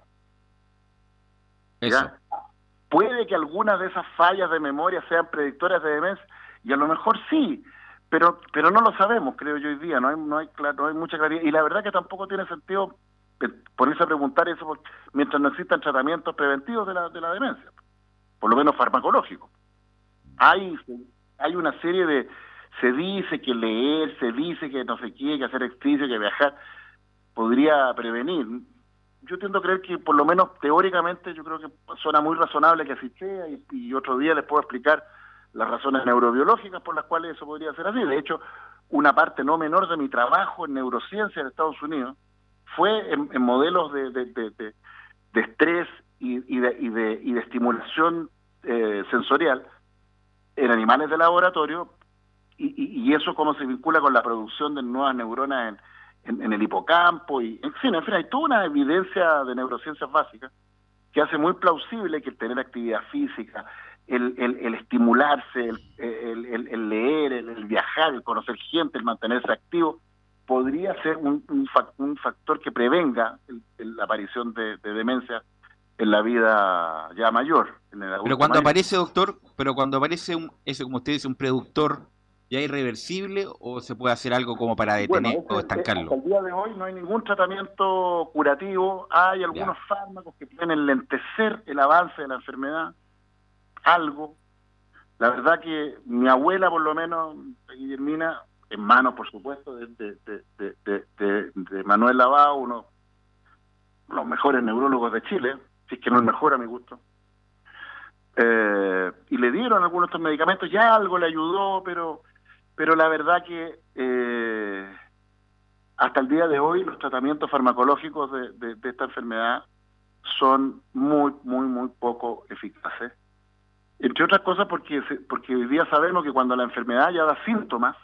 Puede que algunas de esas fallas de memoria sean predictoras de demencia, y a lo mejor sí, pero pero no lo sabemos, creo yo hoy día, no hay, no hay, no hay mucha claridad, y la verdad que tampoco tiene sentido eh, ponerse a preguntar eso mientras no existan tratamientos preventivos de la, de la demencia, por lo menos farmacológicos. Hay, hay una serie de, se dice que leer, se dice que no sé qué, que hacer ejercicio, que viajar, podría prevenir yo tiendo a creer que por lo menos teóricamente yo creo que suena muy razonable que así sea y, y otro día les puedo explicar las razones neurobiológicas por las cuales eso podría ser así. De hecho, una parte no menor de mi trabajo en neurociencia en Estados Unidos fue en, modelos de, de, estrés y, de, y, de, y de estimulación eh, sensorial en animales de laboratorio y, y, eso cómo se vincula con la producción de nuevas neuronas en, en, el hipocampo y en fin, en fin, hay toda una evidencia de neurociencias básicas que hace muy plausible que el tener actividad física, el, el, estimularse, el, el, leer, el, viajar, el conocer gente, el mantenerse activo, podría ser un, un, factor que prevenga la aparición de, demencia en la vida ya mayor. pero cuando aparece, doctor, pero cuando aparece un, eso, como usted dice, un productor ya irreversible o se puede hacer algo como para detener o estancarlo? Hasta el día de hoy no hay ningún tratamiento curativo, hay algunos fármacos que pueden enlentecer el avance de la enfermedad, algo. La verdad que mi abuela, por lo menos, Guillermina, en manos, por supuesto, de, de, Manuel Lavado, uno de los mejores neurólogos de Chile, si es que no el mejor a mi gusto. Eh, y le dieron algunos de estos medicamentos, ya algo le ayudó, pero, pero la verdad que eh, hasta el día de hoy los tratamientos farmacológicos de, esta enfermedad son muy, muy, muy poco eficaces. Entre otras cosas porque, porque hoy día sabemos que cuando la enfermedad ya da síntomas,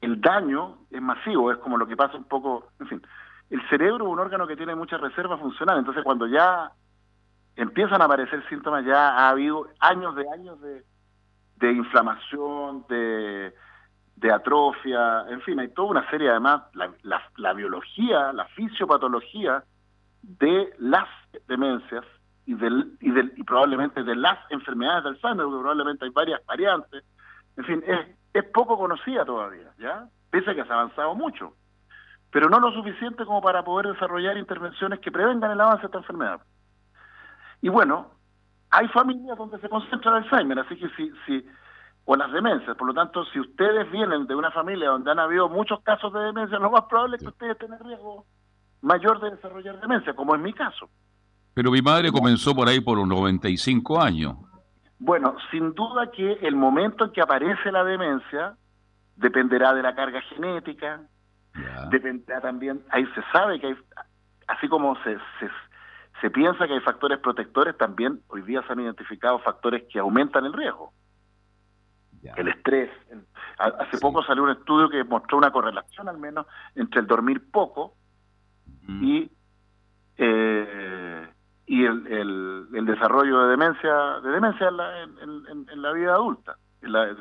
el daño es masivo, es como lo que pasa un poco, en fin, el cerebro es un órgano que tiene muchas reservas funcionales, entonces cuando ya empiezan a aparecer síntomas, ya ha habido años de años de, de inflamación, de, de atrofia, en fin, hay toda una serie, además, la, la, biología, la fisiopatología de las demencias y, del, y, del, y probablemente de las enfermedades del Alzheimer, porque probablemente hay varias variantes, en fin, es, es poco conocida todavía, ¿ya? Pese a que se ha avanzado mucho, pero no lo suficiente como para poder desarrollar intervenciones que prevengan el avance de esta enfermedad. Y bueno, hay familias donde se concentra el Alzheimer, así que si, si, o las demencias, por lo tanto, si ustedes vienen de una familia donde han habido muchos casos de demencia, lo más probable es que ustedes tengan riesgo mayor de desarrollar demencia, como es mi caso. Pero mi madre comenzó por ahí por los 95 años. Bueno, sin duda que el momento en que aparece la demencia dependerá de la carga genética, dependerá también, ahí se sabe que hay, así como se, se, piensa que hay factores protectores, también hoy día se han identificado factores que aumentan el riesgo. El estrés. hace poco salió un estudio que mostró una correlación al menos entre el dormir poco y eh, y el, el, desarrollo de demencia de demencia en la, en, la vida adulta, en la,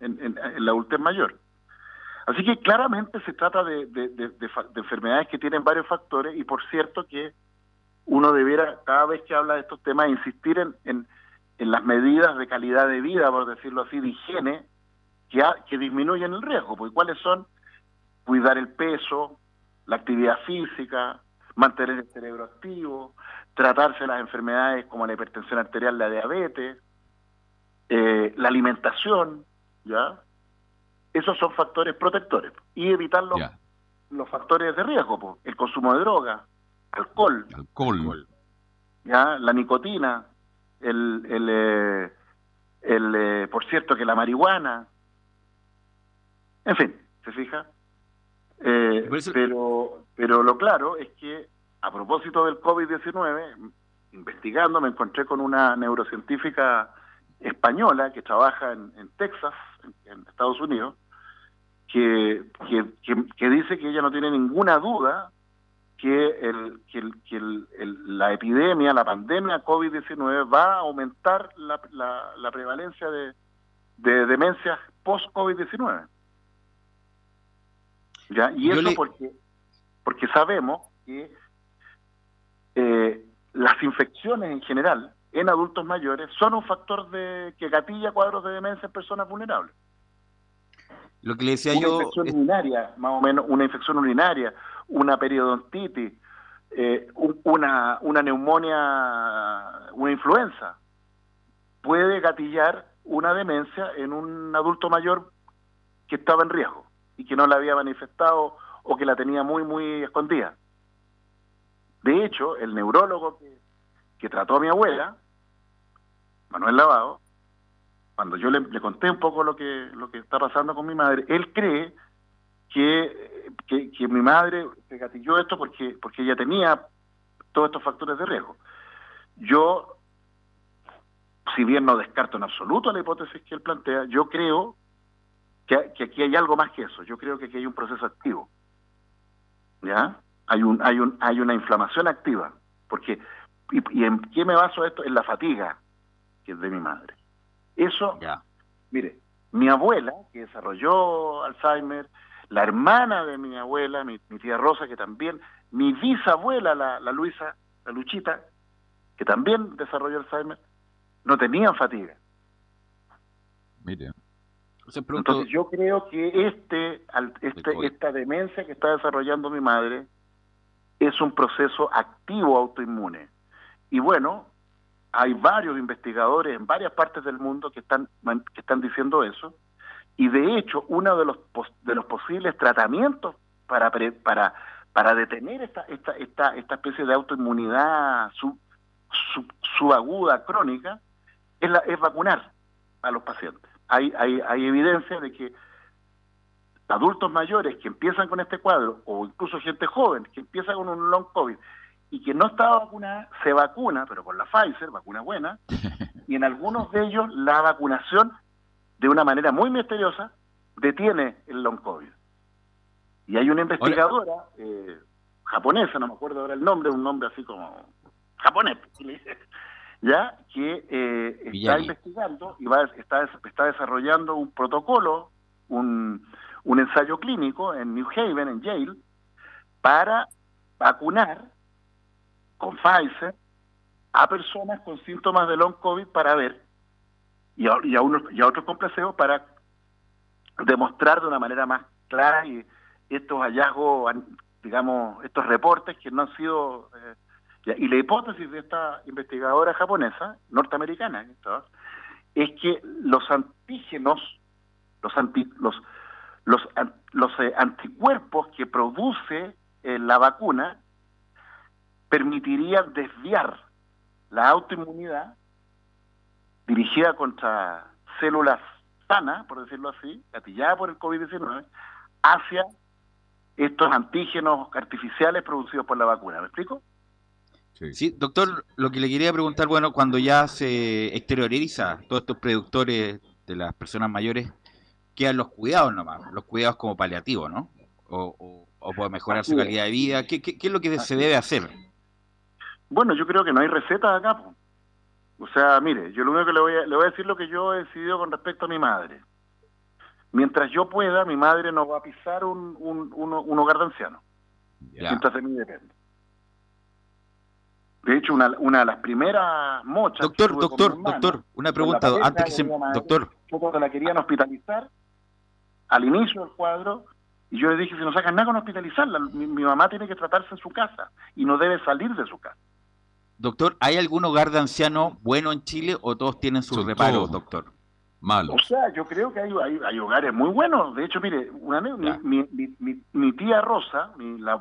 en, la adultez mayor. Así que claramente se trata de, de, enfermedades que tienen varios factores y por cierto que uno debiera, cada vez que habla de estos temas, insistir en, en, las medidas de calidad de vida, por decirlo así, de higiene, que, que disminuyen el riesgo. Porque ¿Cuáles son? Cuidar el peso, la actividad física, mantener el cerebro activo, tratarse las enfermedades como la hipertensión arterial, la diabetes, eh, la alimentación, ¿ya? Esos son factores protectores. Y evitar los, los factores de riesgo, el consumo de droga, alcohol, alcohol. ¿ya? La nicotina, el, el, eh, el eh, por cierto que la marihuana, en fin, ¿se fija? pero, pero lo claro es que a propósito del COVID-19, investigando, me encontré con una neurocientífica española que trabaja en, Texas, en, Estados Unidos, que, que, dice que ella no tiene ninguna duda que, el, que, el, la epidemia, la pandemia COVID-19 va a aumentar la, la, prevalencia de, de demencias post-COVID-19. ¿Ya? Y eso porque, porque sabemos que eh, las infecciones en general en adultos mayores son un factor de que gatilla cuadros de demencia en personas vulnerables. Lo que le decía una yo. Infección urinaria, más o menos, una infección urinaria, una periodontitis, eh, una, una neumonía, una influenza, puede gatillar una demencia en un adulto mayor que estaba en riesgo y que no la había manifestado o que la tenía muy, muy escondida. De hecho, el neurólogo que, que trató a mi abuela, Manuel Lavado, cuando yo le, conté un poco lo que, lo que está pasando con mi madre, él cree que, que, mi madre se gatilló esto porque, porque ella tenía todos estos factores de riesgo. Yo, si bien no descarto en absoluto la hipótesis que él plantea, yo creo que, que aquí hay algo más que eso. Yo creo que aquí hay un proceso activo. ¿Ya? Hay, un, hay, un, hay una inflamación activa. Porque, y, en qué me baso esto? En la fatiga que es de mi madre. Eso, ya. mire, mi abuela, que desarrolló Alzheimer, la hermana de mi abuela, mi, tía Rosa, que también, mi bisabuela, la, la, Luisa, la Luchita, que también desarrolló Alzheimer, no tenían fatiga. Mire. Entonces yo creo que este, este esta demencia que está desarrollando mi madre es un proceso activo autoinmune. Y bueno, hay varios investigadores en varias partes del mundo que están, que están diciendo eso. Y de hecho, uno de los, de los posibles tratamientos para, para, para detener esta, esta, esta, esta especie de autoinmunidad sub, subaguda crónica es, la, es vacunar a los pacientes. Hay, hay, hay evidencia de que adultos mayores que empiezan con este cuadro, o incluso gente joven que empieza con un long COVID y que no estaba vacunada, se vacuna, pero con la Pfizer, vacuna buena, y en algunos de ellos la vacunación, de una manera muy misteriosa, detiene el long COVID. Y hay una investigadora eh, japonesa, no me acuerdo ahora el nombre, un nombre así como japonés, ya que eh, está investigando y va, está, está desarrollando un protocolo, un, un ensayo clínico en New Haven, en Yale, para vacunar con Pfizer a personas con síntomas de long COVID para ver, y a, y a, unos, y a otros con para demostrar de una manera más clara y estos hallazgos, digamos, estos reportes que no han sido... Eh, y la hipótesis de esta investigadora japonesa, norteamericana, es que los antígenos, los, anti, los, los, los eh, anticuerpos que produce eh, la vacuna permitiría desviar la autoinmunidad dirigida contra células sanas, por decirlo así, gatillada por el COVID-19, hacia estos antígenos artificiales producidos por la vacuna. ¿Me explico? Sí. doctor, lo que le quería preguntar, bueno, cuando ya se exterioriza todos estos productores de las personas mayores, quedan los cuidados nomás, los cuidados como paliativos, ¿no? O, o, o mejorar su calidad de vida. ¿Qué, qué, es lo que se debe hacer? Bueno, yo creo que no hay receta acá. O sea, mire, yo lo único que le voy, a, le voy a decir lo que yo he decidido con respecto a mi madre. Mientras yo pueda, mi madre no va a pisar un, un, hogar de ancianos. Mientras de mí depende. De hecho, una, una de las primeras mochas. Doctor, doctor, doctor, una pregunta antes que se. Doctor. Cuando la querían hospitalizar, al inicio del cuadro, y yo le dije: si no sacan nada con hospitalizarla, mi mamá tiene que tratarse en su casa y no debe salir de su casa. Doctor, ¿hay algún hogar de anciano bueno en Chile o todos tienen sus reparos, doctor? Malo. O sea, yo creo que hay, hay, hogares muy buenos. De hecho, mire, una, mi, mi, mi, tía Rosa, la,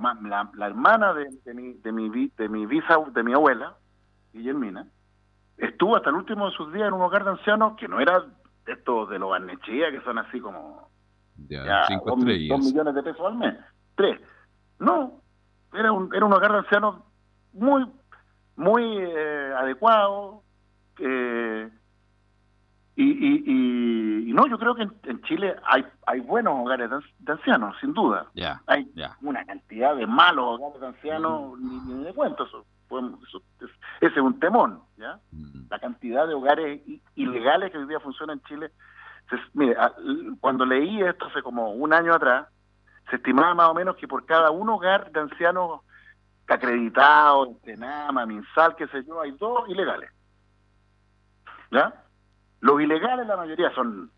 la, hermana de, de, mi, de, mi, de mi visa, de mi abuela, Guillermina, estuvo hasta el último de sus días en un hogar de ancianos que no era estos de los Barnechea, que son así como ya, cinco dos, millones de pesos al mes. Tres. No, era un, era un hogar de ancianos muy muy eh, adecuado. Eh, y, y, no, yo creo que en, Chile hay, hay buenos hogares de, ancianos, sin duda. hay una cantidad de malos hogares de ancianos, mm. ni, de cuento, eso, ese es un temón. ¿ya? Mm. La cantidad de hogares ilegales que hoy día funcionan en Chile. mire, cuando leí esto hace como un año atrás, se estimaba más o menos que por cada un hogar de ancianos acreditado, Entenama, Minsal, qué sé yo, hay dos ilegales. ¿Ya? Los ilegales, la mayoría son,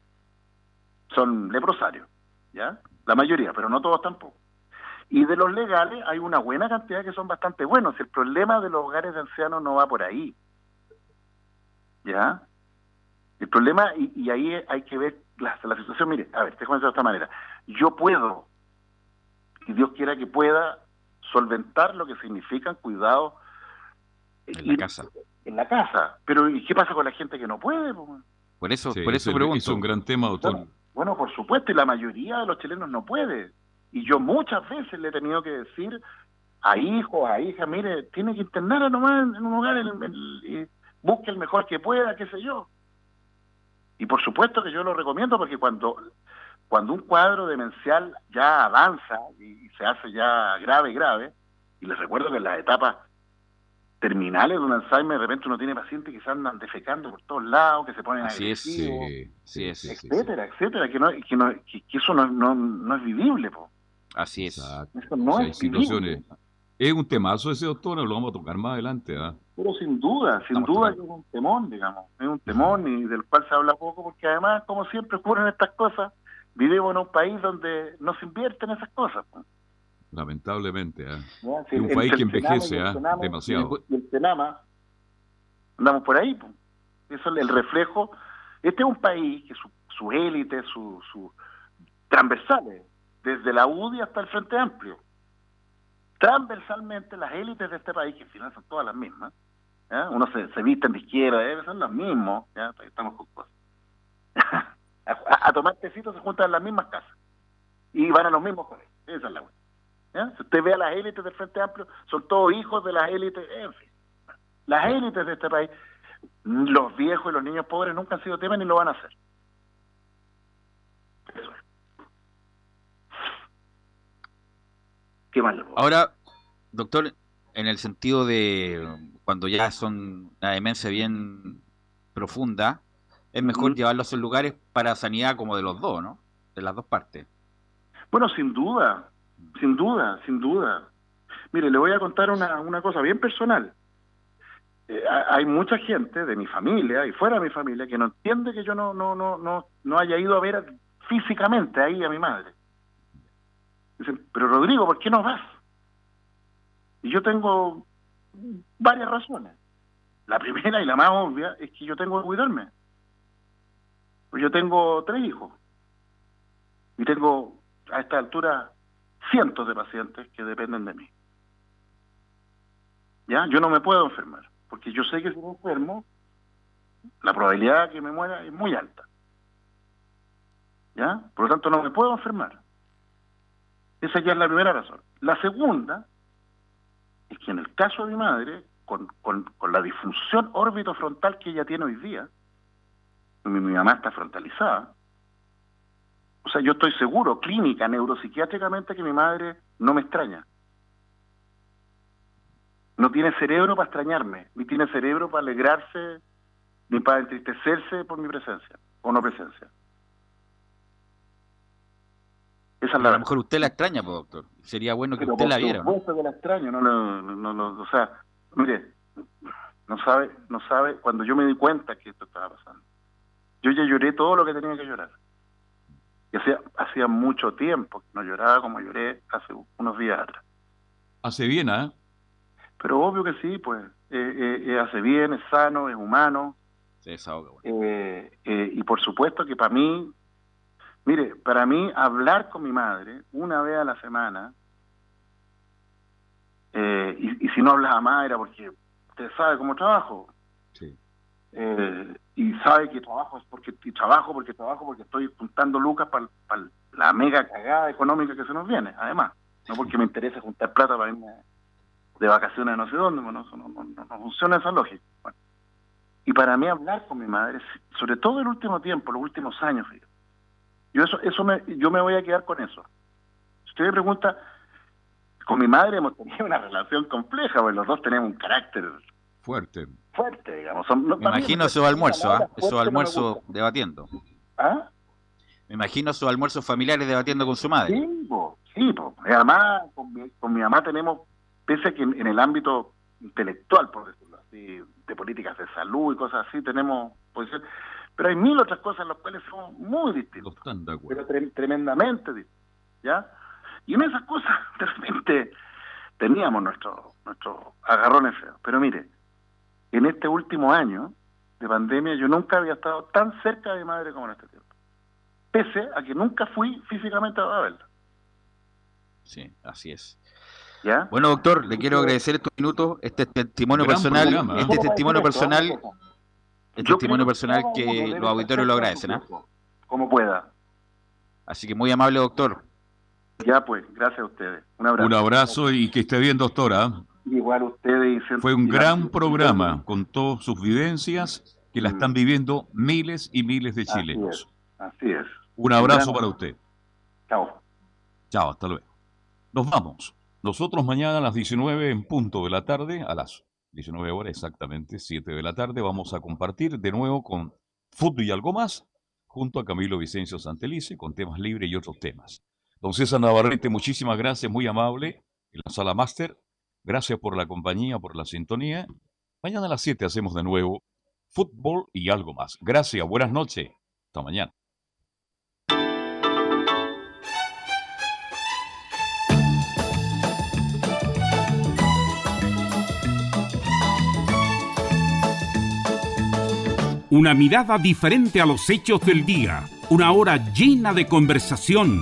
son leprosarios, ¿ya? La mayoría, pero no todos tampoco. Y de los legales hay una buena cantidad que son bastante buenos. El problema de los hogares de ancianos no va por ahí. ¿Ya? El problema, y, ahí hay que ver la, situación, mire, a ver, te de esta manera. Yo puedo, y Dios quiera que pueda, solventar lo que significan cuidados en la casa. En la casa. Pero ¿y qué pasa con la gente que no puede? Por eso, por eso pregunto. Es un gran tema, doctor. Bueno, por supuesto, y la mayoría de los chilenos no puede. Y yo muchas veces le he tenido que decir a hijos, a hijas, mire, tiene que internar nomás en un lugar, busque el mejor que pueda, qué sé yo. Y por supuesto que yo lo recomiendo porque cuando, cuando un cuadro demencial ya avanza y se hace ya grave, grave, y les recuerdo que en las etapas terminales de un Alzheimer de repente uno tiene pacientes que se andan defecando por todos lados, que se ponen Así es, sí, sí, etcétera, etcétera, que, no, que, no, que, eso no, no, no, es vivible. Po. Así es. Eso no es situaciones. Es un temazo ese doctor, lo vamos a tocar más adelante. ¿ah? Pero sin duda, sin duda es un temón, digamos, es un temón y del cual se habla poco porque además, como siempre ocurren estas cosas, vivimos en un país donde no se invierten esas cosas. Lamentablemente, ¿eh? un país que envejece ¿eh? demasiado. Y el Senama, andamos por ahí. Eso es el reflejo. Este es un país que sus su élites, sus su transversales, desde la UDI hasta el Frente Amplio, transversalmente las élites de este país, que al final son todas las mismas, uno se, se visten de izquierda, ¿eh? son los mismos, ¿ya? estamos con cosas. A, tomar tecitos se juntan en las mismas casas y van a los mismos colegios. Esa es la buena. Si usted ve a las élites del Frente Amplio, son todos hijos de las élites, en fin. Las élites de este país, los viejos y los niños pobres nunca han sido tema ni lo van a hacer. Eso es. Qué malo. Ahora, doctor, en el sentido de cuando ya son una demencia bien profunda, es mejor llevarlos a esos lugares para sanidad como de los dos, ¿no? De las dos partes. Bueno, sin duda, sin duda, sin duda. Mire, le voy a contar una, una cosa bien personal. Eh, hay mucha gente de mi familia y fuera de mi familia que no entiende que yo no no no no no haya ido a ver físicamente ahí a mi madre. Dicen, pero Rodrigo, ¿por qué no vas? Y yo tengo varias razones. La primera y la más obvia es que yo tengo que cuidarme. Pues yo tengo tres hijos y tengo a esta altura cientos de pacientes que dependen de mí. ¿Ya? Yo no me puedo enfermar, porque yo sé que si me enfermo, la probabilidad de que me muera es muy alta. ¿Ya? Por lo tanto, no me puedo enfermar. Esa ya es la primera razón. La segunda es que en el caso de mi madre, con, con, con la disfunción órbito-frontal que ella tiene hoy día, mi, mamá está frontalizada. O sea, yo estoy seguro, clínica, neuropsiquiátricamente, que mi madre no me extraña. No tiene cerebro para extrañarme, ni tiene cerebro para alegrarse, ni para entristecerse por mi presencia o no presencia. Esa es la a lo mejor usted la extraña, doctor. Sería bueno que usted la viera. ¿no? que la extraño, no, no, no, o sea, mire, no sabe, no sabe, cuando yo me di cuenta que esto estaba pasando, yo ya lloré todo lo que tenía que llorar. Y hacía, hacía mucho tiempo que no lloraba como lloré hace unos días atrás. Hace bien, ¿eh? Pero obvio que sí, pues. Eh, eh, eh hace bien, es sano, es humano. Es algo eh, y por supuesto que para mí, mire, para mí hablar con mi madre una vez a la semana, y, y, si no hablaba más era porque usted sabe cómo trabajo. Sí. Y sabe que trabajo es porque y trabajo porque trabajo porque estoy juntando lucas para la mega cagada económica que se nos viene, además, no porque me interese juntar plata para irme de vacaciones no sé dónde, no, no, funciona esa lógica. Y para mí hablar con mi madre, sobre todo el último tiempo, los últimos años, yo eso, eso me, yo me voy a quedar con eso. Si usted me pregunta, con mi madre hemos tenido una relación compleja, porque los dos tenemos un carácter fuerte fuerte, digamos. me imagino su almuerzo, ¿ah? Su almuerzo debatiendo. ¿Ah? Me imagino sus almuerzos familiares debatiendo con su madre. Sí, sí además con mi, con mi, mamá tenemos, pese a que en, el ámbito intelectual, por decirlo así, de políticas de salud y cosas así, tenemos posición, pero hay mil otras cosas en las cuales somos muy distintos. Pero tremendamente distintos, ¿ya? Y en esas cosas realmente teníamos nuestro, nuestro agarrones feos. Pero mire, en este último año de pandemia yo nunca había estado tan cerca de mi madre como en este tiempo. Pese a que nunca fui físicamente a verla. Sí, así es. ¿Ya? Bueno, doctor, le quiero agradecer estos minutos, este testimonio personal, ¿eh? este testimonio personal, este testimonio personal que los auditores lo agradecen, ¿ah? Como pueda. Así que muy amable, doctor. Ya pues, gracias a ustedes. Un abrazo. Un abrazo y que esté bien, doctora. Igual ustedes. Fue un gran programa con todas sus vivencias que la están viviendo miles y miles de chilenos. Así es. Un abrazo para usted. Chao. Chao, hasta luego. Nos vamos. Nosotros mañana a las 19 en punto de la tarde, a las 19 horas exactamente, 7 de la tarde, vamos a compartir de nuevo con Fútbol y algo más, junto a Camilo Vicencio Santelice, con temas libres y otros temas. Don César Navarrete, muchísimas gracias, muy amable, en la sala máster. Gracias por la compañía, por la sintonía. Mañana a las 7 hacemos de nuevo fútbol y algo más. Gracias, buenas noches. Hasta mañana. Una mirada diferente a los hechos del día. Una hora llena de conversación,